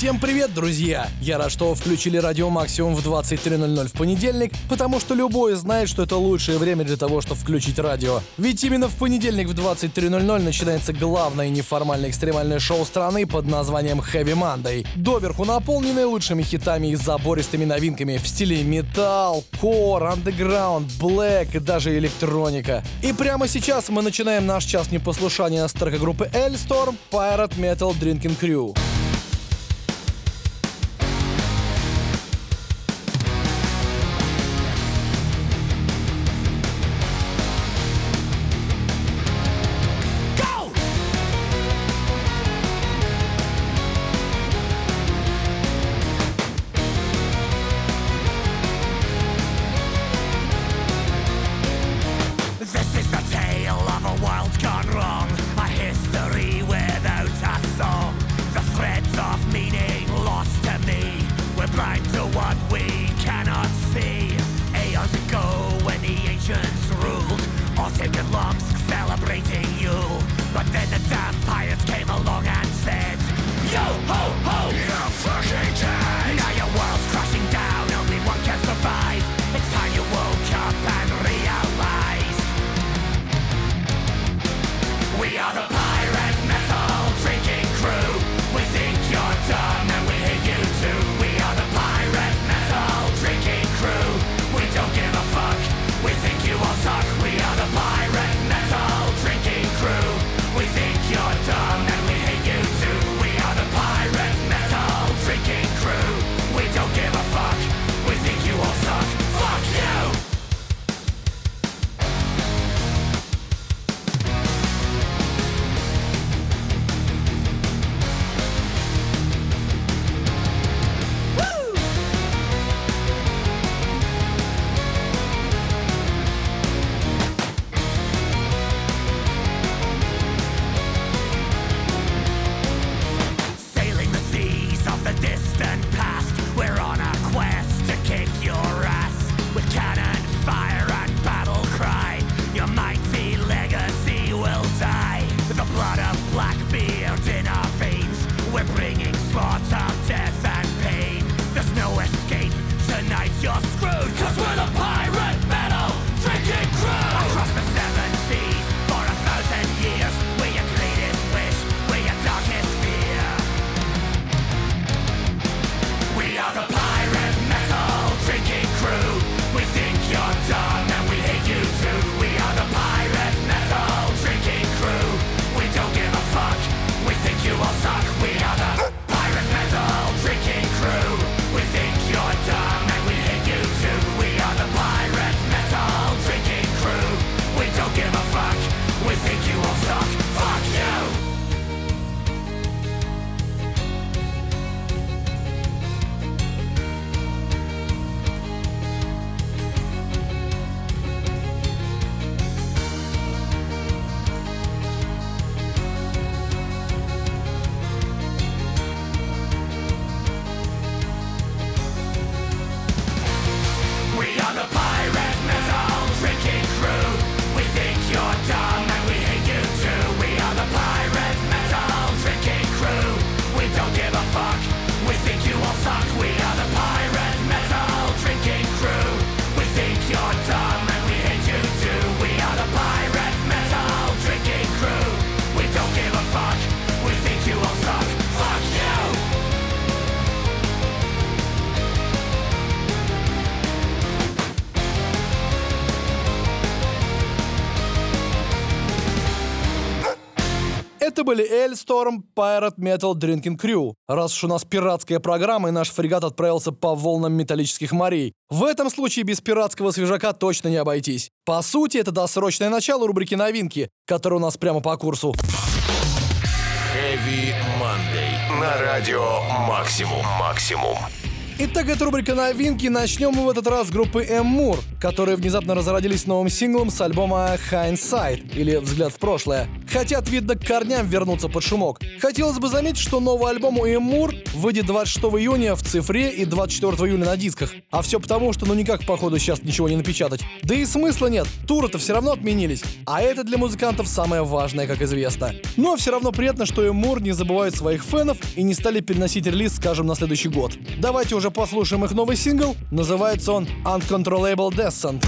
Всем привет, друзья! Я рад, что включили радио Максимум в 23.00 в понедельник, потому что любой знает, что это лучшее время для того, чтобы включить радио. Ведь именно в понедельник в 23.00 начинается главное неформальное экстремальное шоу страны под названием Heavy Monday. Доверху наполненное лучшими хитами и забористыми новинками в стиле металл, кор, андеграунд, блэк и даже электроника. И прямо сейчас мы начинаем наш час непослушания с трека группы L-Storm Pirate Metal Drinking Crew. Это были Эльсторм, Pirate Metal Drinking Crew. Раз уж у нас пиратская программа и наш фрегат отправился по волнам металлических морей. В этом случае без пиратского свежака точно не обойтись. По сути, это досрочное начало рубрики «Новинки», которая у нас прямо по курсу. Heavy Monday. На радио «Максимум». «Максимум». Итак, это рубрика новинки. Начнем мы в этот раз с группы Эммур, которые внезапно разродились новым синглом с альбома Hindsight или Взгляд в прошлое. Хотят, видно, к корням вернуться под шумок. Хотелось бы заметить, что новый альбом у Эммур выйдет 26 июня в цифре и 24 июня на дисках. А все потому, что ну никак походу сейчас ничего не напечатать. Да и смысла нет, туры-то все равно отменились. А это для музыкантов самое важное, как известно. Но все равно приятно, что Эммур не забывают своих фенов и не стали переносить релиз, скажем, на следующий год. Давайте уже послушаем их новый сингл. Называется он Uncontrollable Descent.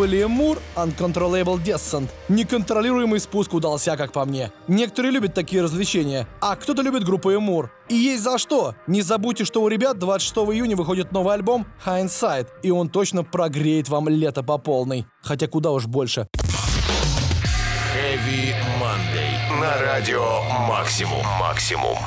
Были Эмур, Uncontrollable Descent. Неконтролируемый спуск удался, как по мне. Некоторые любят такие развлечения, а кто-то любит группу Эмур. И есть за что. Не забудьте, что у ребят 26 июня выходит новый альбом Hindsight, и он точно прогреет вам лето по полной. Хотя куда уж больше. Heavy Monday. На радио Максимум. Максимум.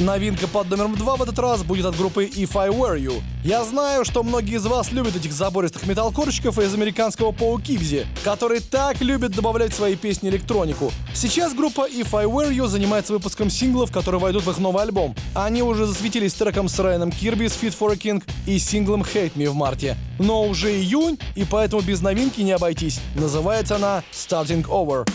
Новинка под номером два в этот раз будет от группы If I Were You. Я знаю, что многие из вас любят этих забористых металкорщиков из американского Паукибзи, которые так любят добавлять в свои песни электронику. Сейчас группа If I Were You занимается выпуском синглов, которые войдут в их новый альбом. Они уже засветились треком с Райаном Кирби с Fit for a King и синглом Hate Me в марте. Но уже июнь, и поэтому без новинки не обойтись. Называется она Starting Over.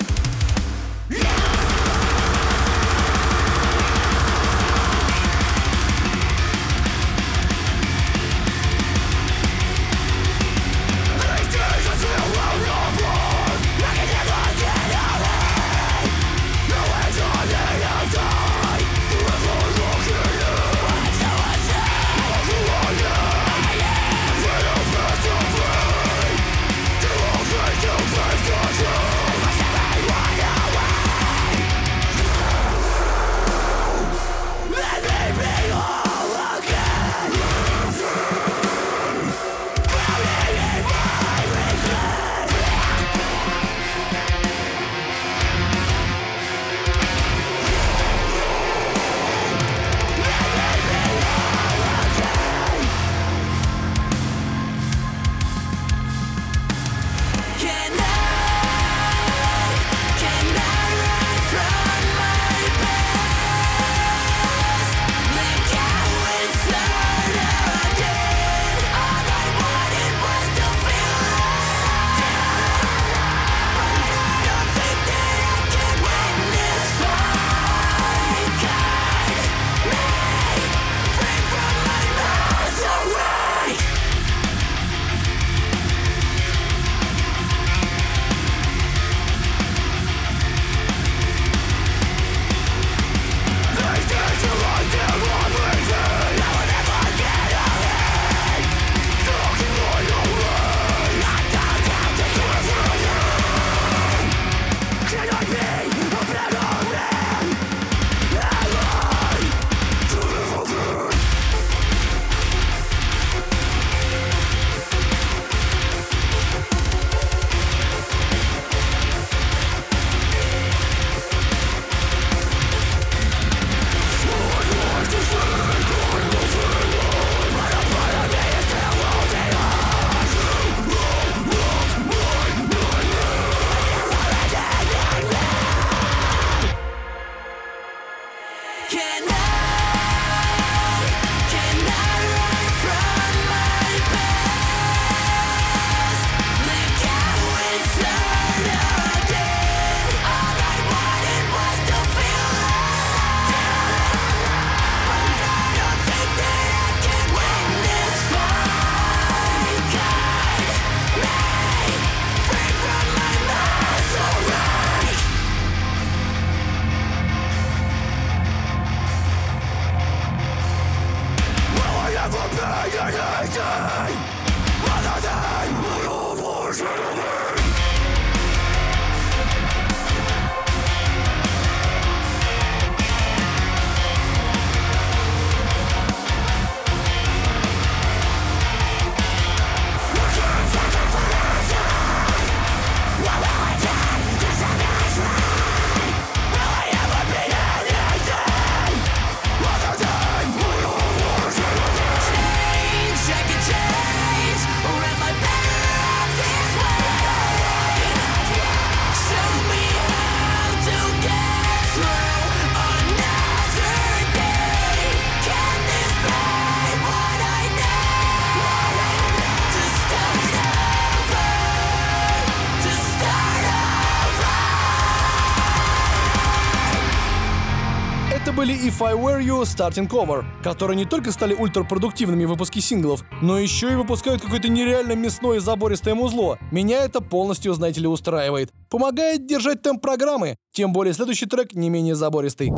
If I Were You, Starting Cover, которые не только стали ультрапродуктивными в выпуске синглов, но еще и выпускают какое-то нереально мясное и забористое музло. Меня это полностью, знаете ли, устраивает. Помогает держать темп программы, тем более следующий трек не менее забористый.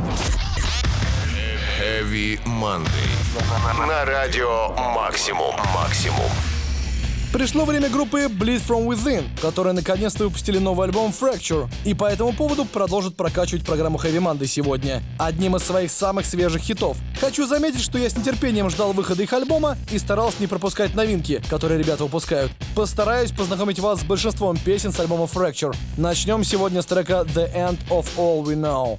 Heavy Monday. На радио Максимум. Максимум. Пришло время группы Bleed From Within, которые наконец-то выпустили новый альбом Fracture, и по этому поводу продолжат прокачивать программу Heavy Monday сегодня, одним из своих самых свежих хитов. Хочу заметить, что я с нетерпением ждал выхода их альбома и старался не пропускать новинки, которые ребята выпускают. Постараюсь познакомить вас с большинством песен с альбома Fracture. Начнем сегодня с трека The End of All We Know.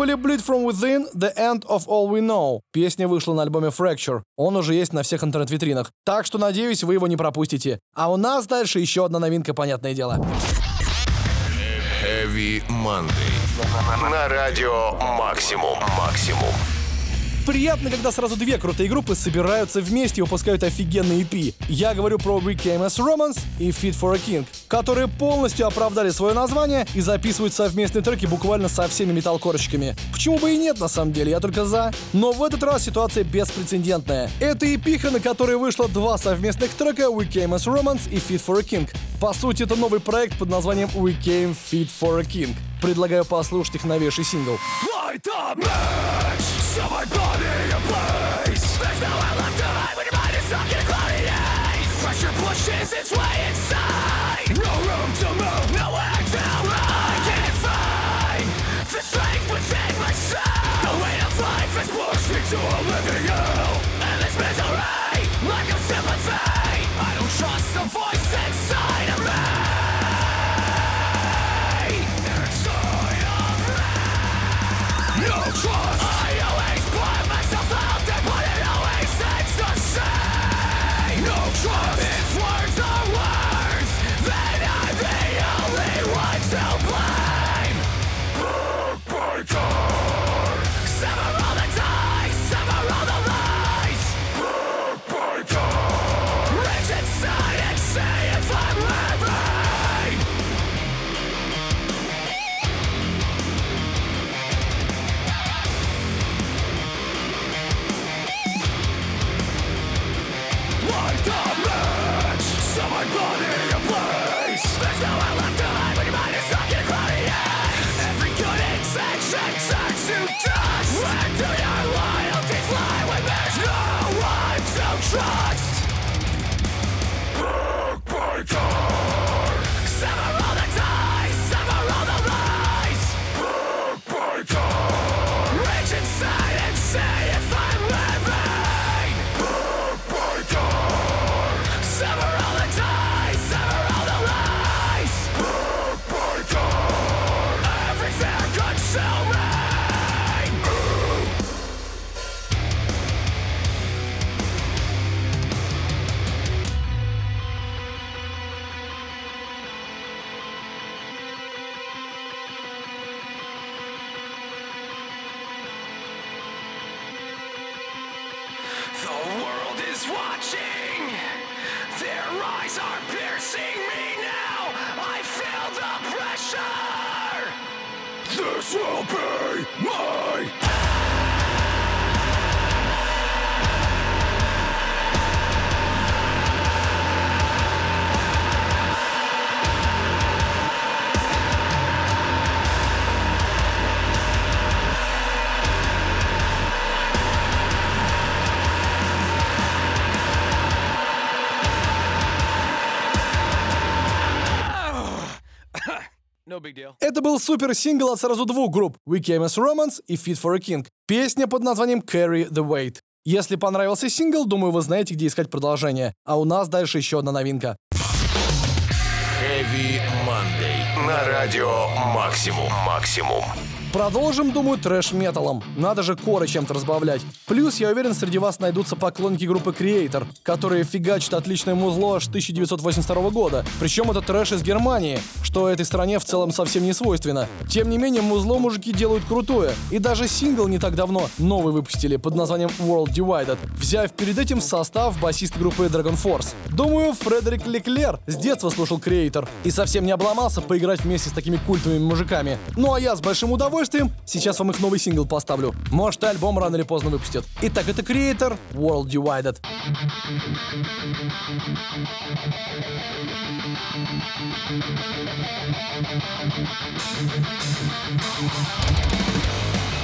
Были Bleed From Within, The End of All We Know. Песня вышла на альбоме Fracture. Он уже есть на всех интернет-витринах. Так что, надеюсь, вы его не пропустите. А у нас дальше еще одна новинка, понятное дело. Heavy Monday. На радио Максимум. Максимум. Приятно, когда сразу две крутые группы собираются вместе и выпускают офигенный EP. Я говорю про As Romance и Fit For A King, которые полностью оправдали свое название и записывают совместные треки буквально со всеми металлкорщиками. Почему бы и нет, на самом деле, я только за. Но в этот раз ситуация беспрецедентная. Это EP, на которой вышло два совместных трека We Came As Romance и Fit For A King. По сути, это новый проект под названием We Came Fit For A King. Предлагаю послушать их новейший сингл. Light the match, set my body in place. There's nowhere left to hide when your mind is stuck in a cloudy haze. Pressure pushes its way inside. No room to move, nowhere to hide. Can't find the strength within myself. The weight of life has pushed me to a living hell. And this misery, lack of sympathy. I don't trust the voice inside of me. No trust. I always watching. Their eyes are piercing me now. I feel the pressure. This will be my Это был супер сингл от сразу двух групп We Came As Romans и Fit For A King. Песня под названием Carry The Weight. Если понравился сингл, думаю, вы знаете, где искать продолжение. А у нас дальше еще одна новинка. Heavy Monday. На радио Максимум. Максимум. Продолжим, думаю, трэш-металом. Надо же коры чем-то разбавлять. Плюс, я уверен, среди вас найдутся поклонники группы Kreator, которые фигачат отличное музло аж 1982 года. Причем это трэш из Германии, что этой стране в целом совсем не свойственно. Тем не менее, музло мужики делают крутое. И даже сингл не так давно новый выпустили под названием World Divided, взяв перед этим в состав басиста группы DragonForce. Думаю, Фредерик Леклер с детства слушал Creator и совсем не обломался поиграть вместе с такими культовыми мужиками. Ну а я с большим удовольствием сейчас вам их новый сингл поставлю. Может, альбом рано или поздно выпустят. Итак, это Creator World Divided. I will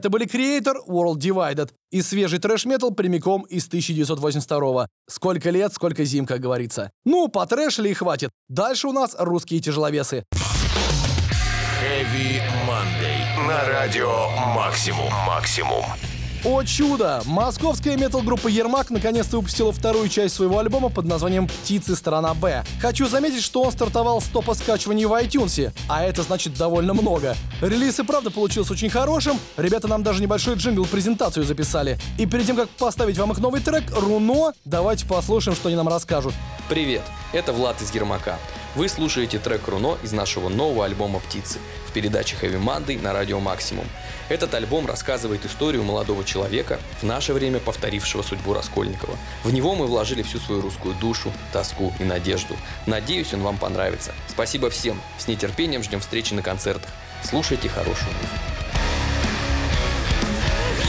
Это были Creator World Divided и свежий трэш-метал прямиком из 1982 Сколько лет, сколько зим, как говорится. Ну, потрэшили и хватит. Дальше у нас русские тяжеловесы. Heavy Monday. На радио Максимум. Максимум. О чудо! Московская метал-группа Ермак наконец-то выпустила вторую часть своего альбома под названием «Птицы. Сторона Б». Хочу заметить, что он стартовал с топа скачиваний в iTunes, а это значит довольно много. Релиз и правда получился очень хорошим, ребята нам даже небольшой джингл-презентацию записали. И перед тем, как поставить вам их новый трек «Руно», давайте послушаем, что они нам расскажут. Привет, это Влад из Ермака. Вы слушаете трек Руно из нашего нового альбома «Птицы» в передаче Heavy Monday на Радио Максимум. Этот альбом рассказывает историю молодого человека, в наше время повторившего судьбу Раскольникова. В него мы вложили всю свою русскую душу, тоску и надежду. Надеюсь, он вам понравится. Спасибо всем. С нетерпением ждем встречи на концертах. Слушайте хорошую музыку.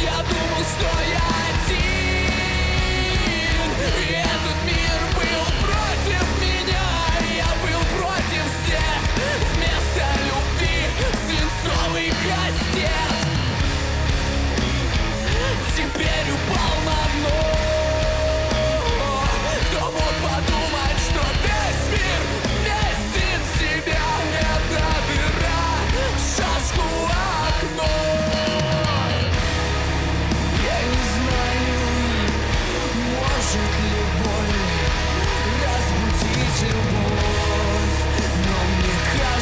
Я думал, что я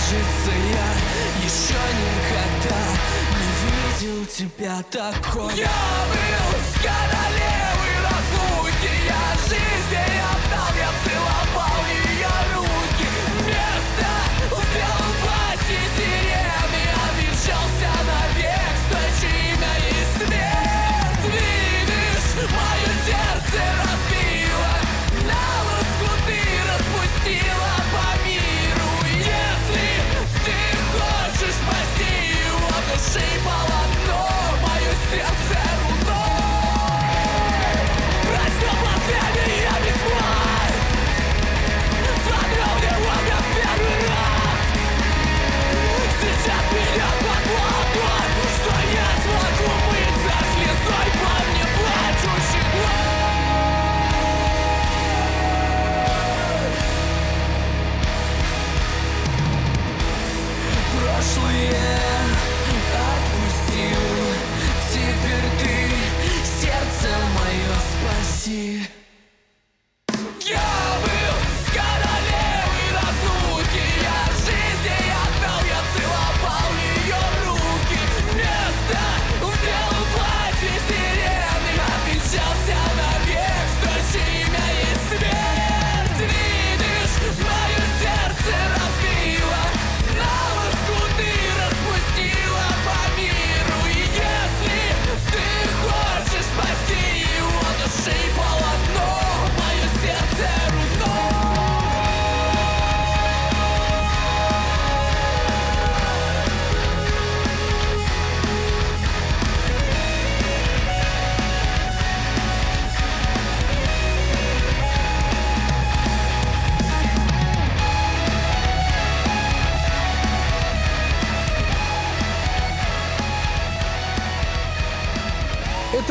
кажется, я еще никогда не видел тебя такой. Я был с королевой разлуки Я жизнь отдал, я целовал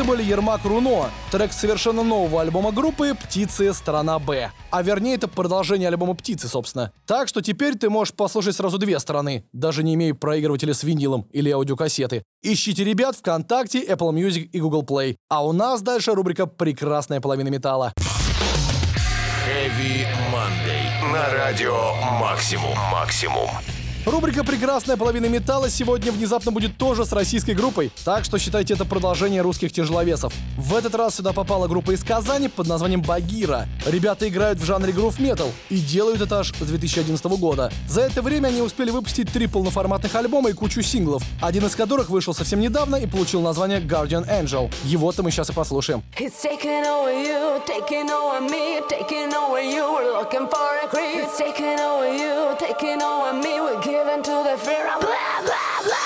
были Ермак Руно, трек совершенно нового альбома группы «Птицы. Сторона Б». А вернее, это продолжение альбома «Птицы», собственно. Так что теперь ты можешь послушать сразу две стороны, даже не имея проигрывателя с винилом или аудиокассеты. Ищите ребят ВКонтакте, Apple Music и Google Play. А у нас дальше рубрика «Прекрасная половина металла». Heavy Monday. На радио Максимум. Максимум. Рубрика «Прекрасная половина металла» сегодня внезапно будет тоже с российской группой, так что считайте это продолжение русских тяжеловесов. В этот раз сюда попала группа из Казани под названием «Багира». Ребята играют в жанре грув метал и делают это аж с 2011 года. За это время они успели выпустить три полноформатных альбома и кучу синглов, один из которых вышел совсем недавно и получил название Guardian Angel. Его-то мы сейчас и послушаем. He's taking over you, taking over me, taking over you. We're looking for a creep. He's taking over you, taking over me. We're giving to the fear of blah blah blah.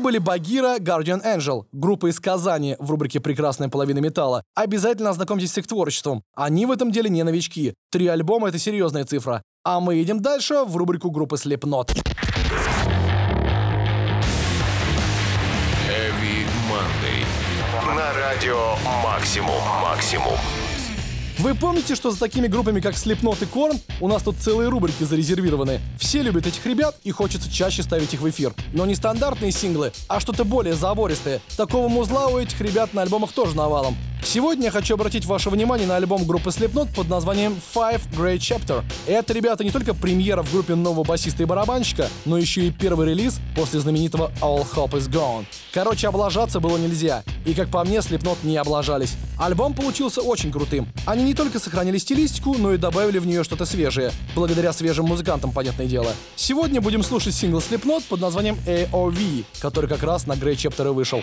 Это были Багира, Guardian Angel, группа из Казани в рубрике «Прекрасная половина металла». Обязательно ознакомьтесь с их творчеством. Они в этом деле не новички. Три альбома — это серьезная цифра. А мы идем дальше в рубрику группы Slipknot. Heavy Monday. На радио Максимум. Максимум. Вы помните, что за такими группами, как Slipknot и Korn, у нас тут целые рубрики зарезервированы? Все любят этих ребят и хочется чаще ставить их в эфир. Но не стандартные синглы, а что-то более забористое. Такого музла у этих ребят на альбомах тоже навалом. Сегодня я хочу обратить ваше внимание на альбом группы Slipknot под названием Five Great Chapter. Это, ребята, не только премьера в группе нового басиста и барабанщика, но еще и первый релиз после знаменитого All Hope Is Gone. Короче, облажаться было нельзя. И, как по мне, Slipknot не облажались. Альбом получился очень крутым. Они не только сохранили стилистику, но и добавили в нее что-то свежее. Благодаря свежим музыкантам, понятное дело. Сегодня будем слушать сингл Slipknot под названием AOV, который как раз на Great Chapter и вышел.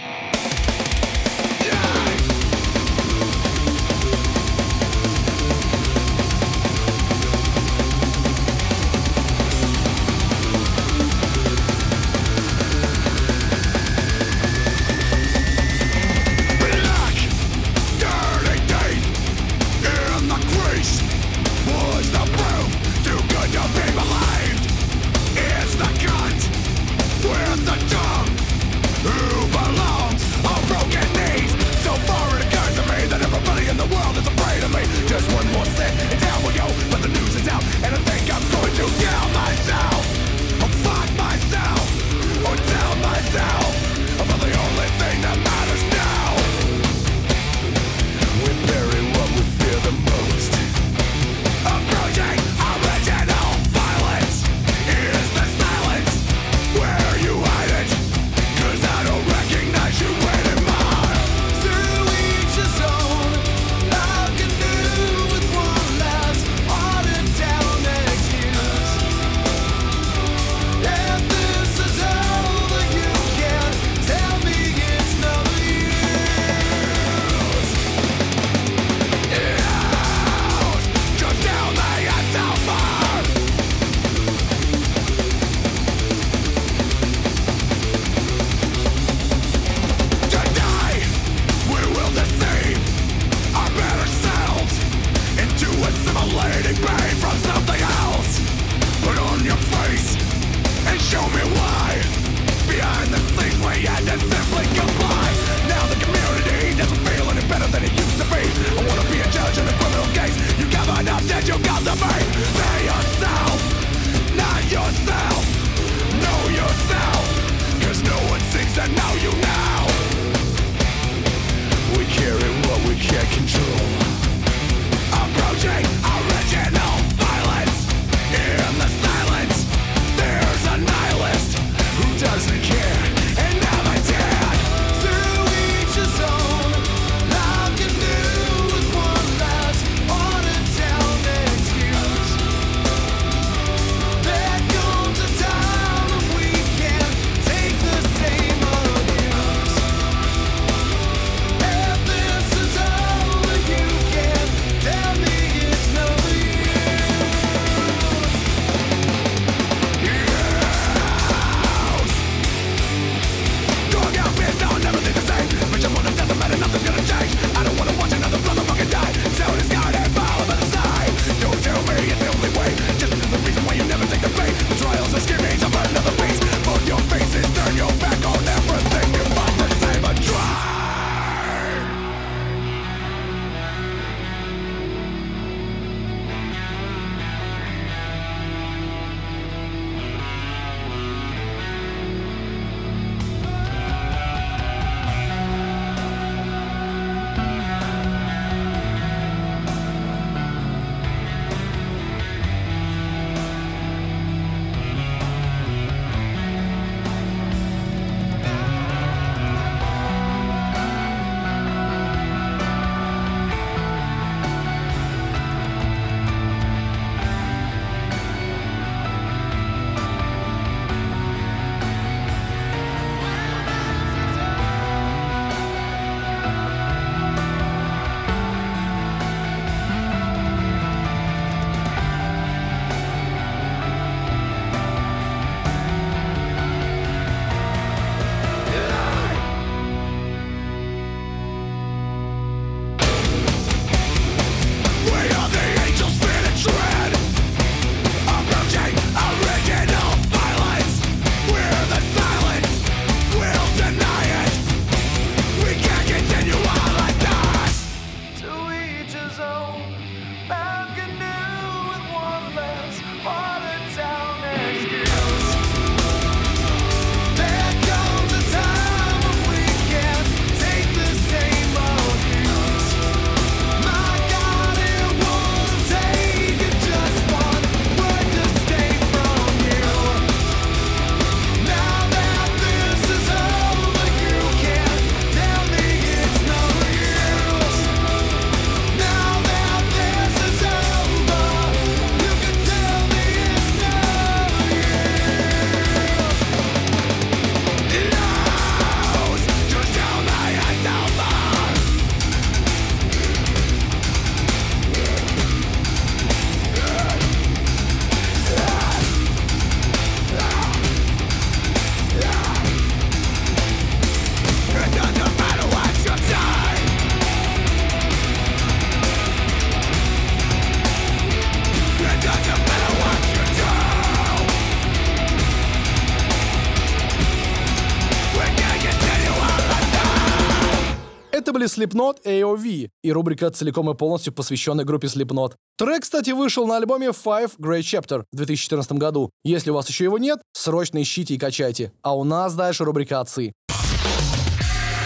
Slipknot AOV, и рубрика целиком и полностью посвященная группе Slipknot. Трек, кстати, вышел на альбоме Five Great Chapter в 2014 году. Если у вас еще его нет, срочно ищите и качайте. А у нас дальше рубрика «Отцы».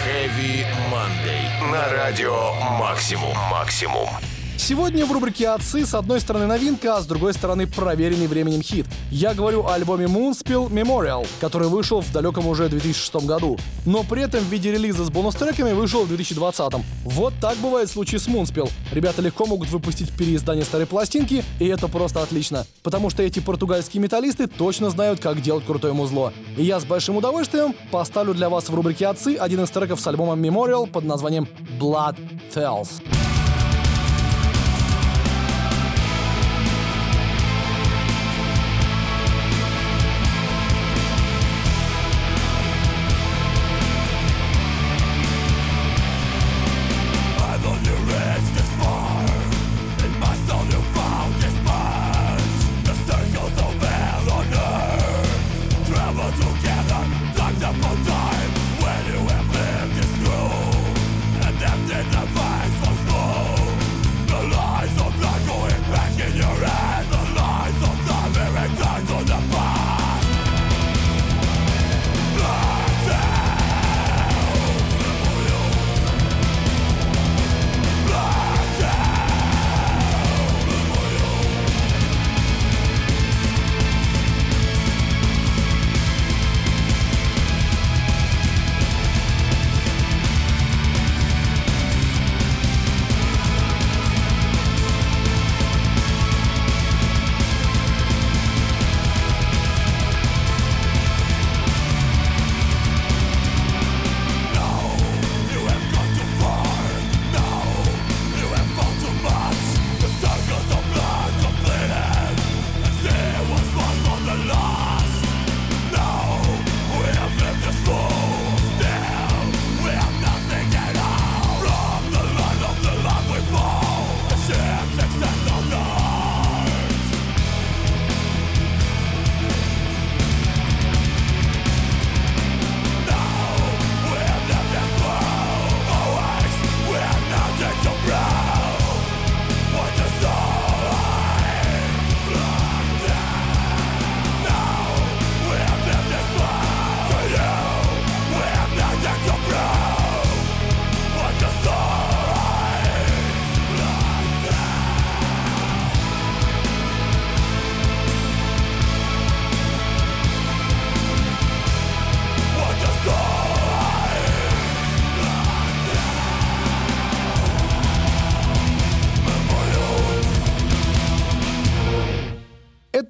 Heavy Monday. На радио Максимум. Максимум. Сегодня в рубрике «Отцы» с одной стороны новинка, а с другой стороны проверенный временем хит. Я говорю о альбоме Moonspill Memorial, который вышел в далеком уже 2006 году, но при этом в виде релиза с бонус-треками вышел в 2020. Вот так бывает в случае с Moonspill. Ребята легко могут выпустить переиздание старой пластинки, и это просто отлично, потому что эти португальские металлисты точно знают, как делать крутое музло. И я с большим удовольствием поставлю для вас в рубрике «Отцы» один из треков с альбома Memorial под названием Blood Tells.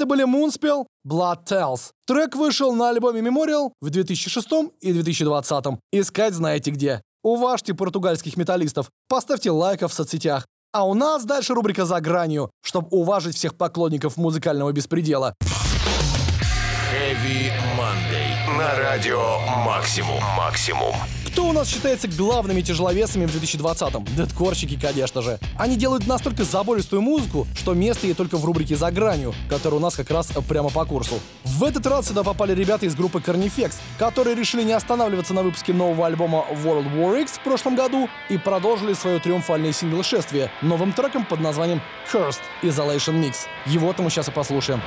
Это были Moonspell, Blood Tells. Трек вышел на альбоме Memorial в 2006 и 2020. Искать знаете где. Уважьте португальских металлистов, поставьте лайков в соцсетях. А у нас дальше рубрика «За гранью», чтобы уважить всех поклонников музыкального беспредела. Heavy Monday. На радио Максимум. Максимум. Кто у нас считается главными тяжеловесами в 2020-м? Дедкорщики, конечно же. Они делают настолько забористую музыку, что место ей только в рубрике «За гранью», которая у нас как раз прямо по курсу. В этот раз сюда попали ребята из группы Carnifex, которые решили не останавливаться на выпуске нового альбома World War X в прошлом году и продолжили свое триумфальное сингл-шествие новым треком под названием Cursed Isolation Mix. Его-то мы сейчас и послушаем.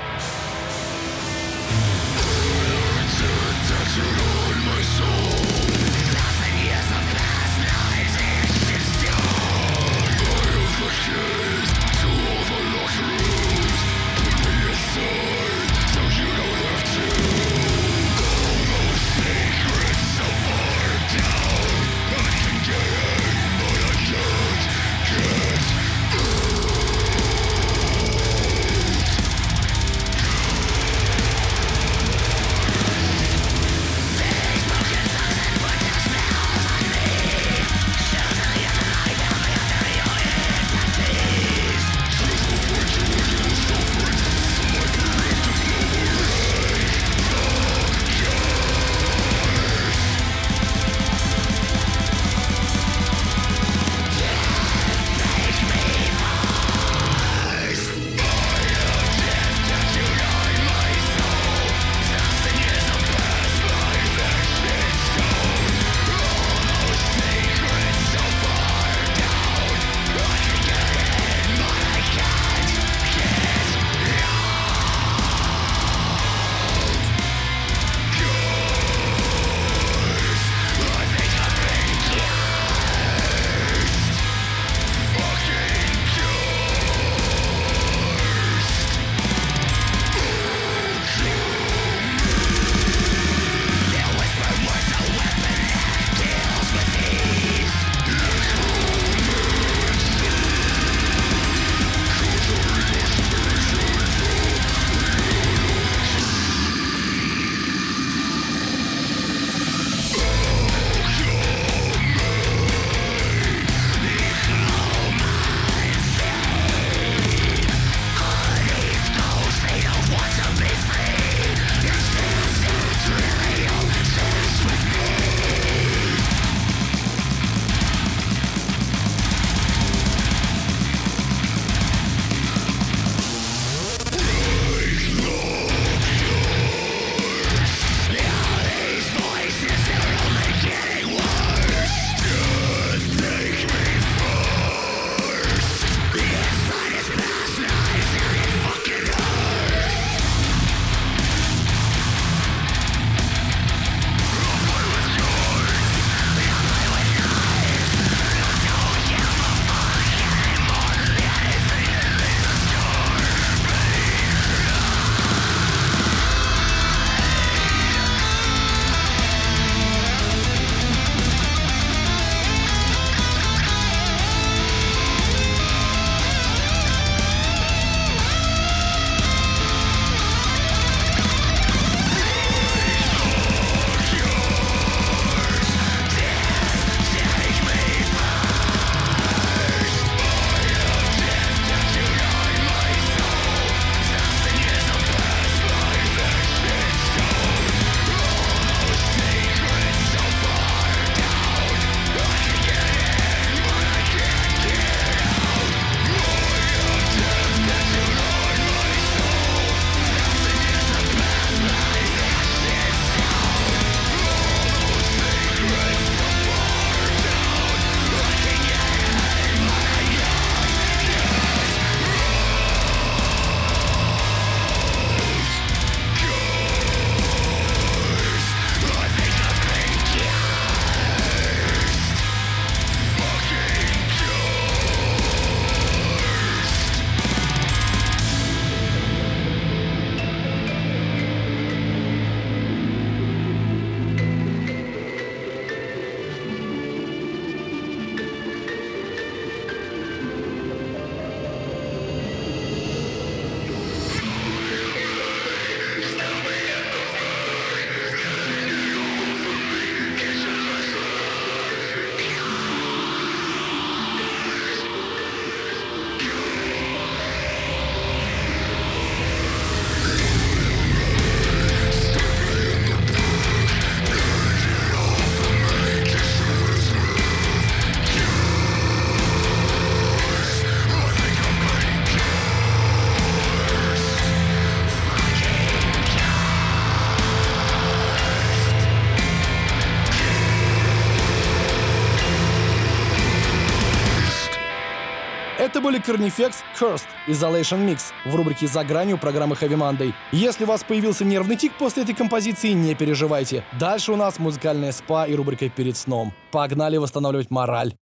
Были Carnifex Cursed Isolation Mix в рубрике «За гранью» программы Heavy Monday. Если у вас появился нервный тик после этой композиции, не переживайте. Дальше у нас музыкальная спа и рубрика «Перед сном». Погнали восстанавливать мораль.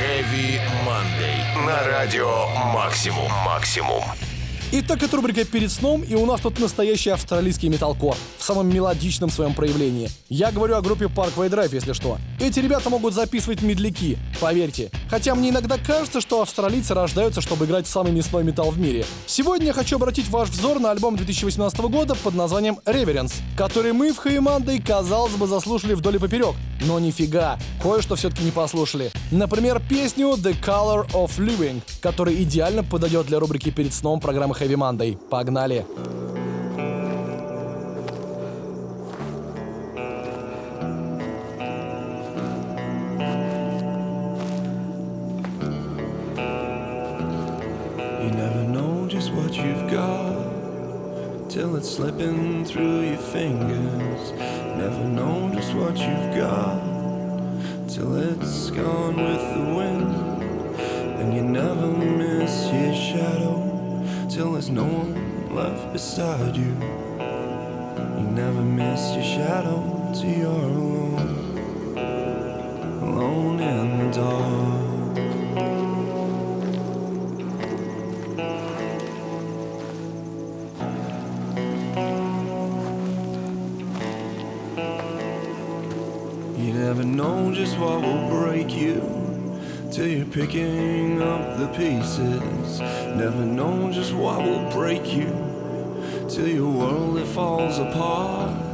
Heavy Monday. На радио Максимум. Максимум. Итак, это рубрика «Перед сном», и у нас тут настоящий австралийский металкор в самом мелодичном своем проявлении. Я говорю о группе Parkway Drive, если что. Эти ребята могут записывать медляки, поверьте. Хотя мне иногда кажется, что австралийцы рождаются, чтобы играть самый мясной металл в мире. Сегодня я хочу обратить ваш взор на альбом 2018 года под названием «Reverence», который мы в Monday, казалось бы, заслушали вдоль и поперек. Но нифига, кое-что все-таки не послушали. Например, песню «The Color of Living», которая идеально подойдет для рубрики «Перед сном» программы Heavy Monday. Погнали! You never know just what you've got till it's slipping through your fingers. Never know just what you've got till it's gone with the wind. And you never miss your shadow till there's no one left beside you. You never miss your shadow till you're alone, alone in the dark. You never know just what will break you till you're picking up the pieces. Never know just what will break you till your world it falls apart.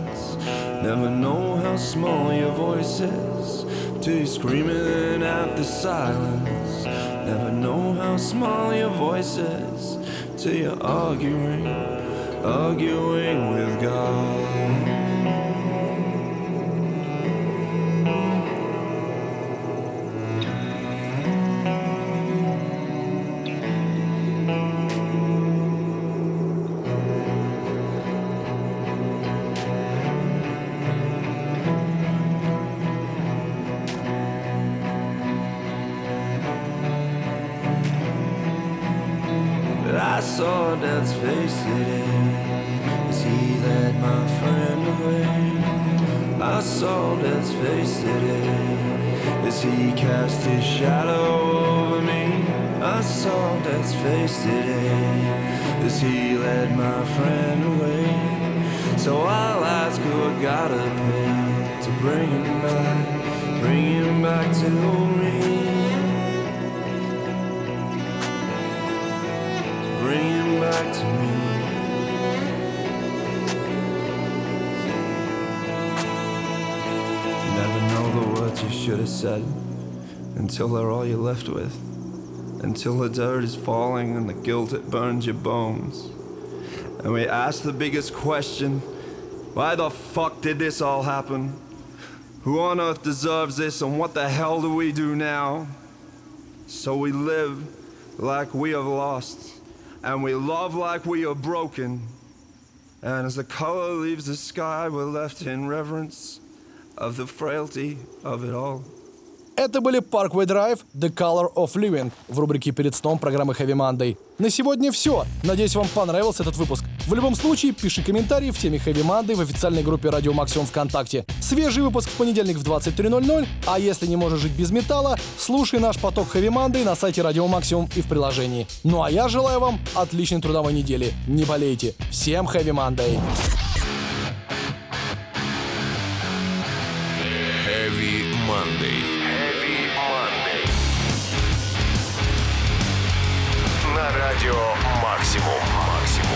Never know how small your voice is till you're screaming at the silence. Never know how small your voice is till you're arguing, arguing with God. Cast his shadow over me. I saw Dad's face today as he led my friend away. So I'll ask who I gotta pay to bring him back, bring him back to me. bring him back to me. Never know the words you should have said until they're all you're left with. Until the dirt is falling and the guilt it burns your bones. And we ask the biggest question why the fuck did this all happen? Who on earth deserves this and what the hell do we do now? So we live like we have lost and we love like we are broken. And as the color leaves the sky, we're left in reverence of the frailty of it all. Это были Parkway Drive, The Color of Living в рубрике «Перед сном» программы Heavy Monday. На сегодня все. Надеюсь, вам понравился этот выпуск. В любом случае, пиши комментарии в теме Heavy Monday в официальной группе Радио Максимум ВКонтакте. Свежий выпуск в понедельник в 23.00, а если не можешь жить без металла, слушай наш поток Heavy Monday на сайте Радио Максимум и в приложении. Ну а я желаю вам отличной трудовой недели. Не болейте. Всем Heavy Monday. Heavy Monday. Радио «Максимум». «Максимум».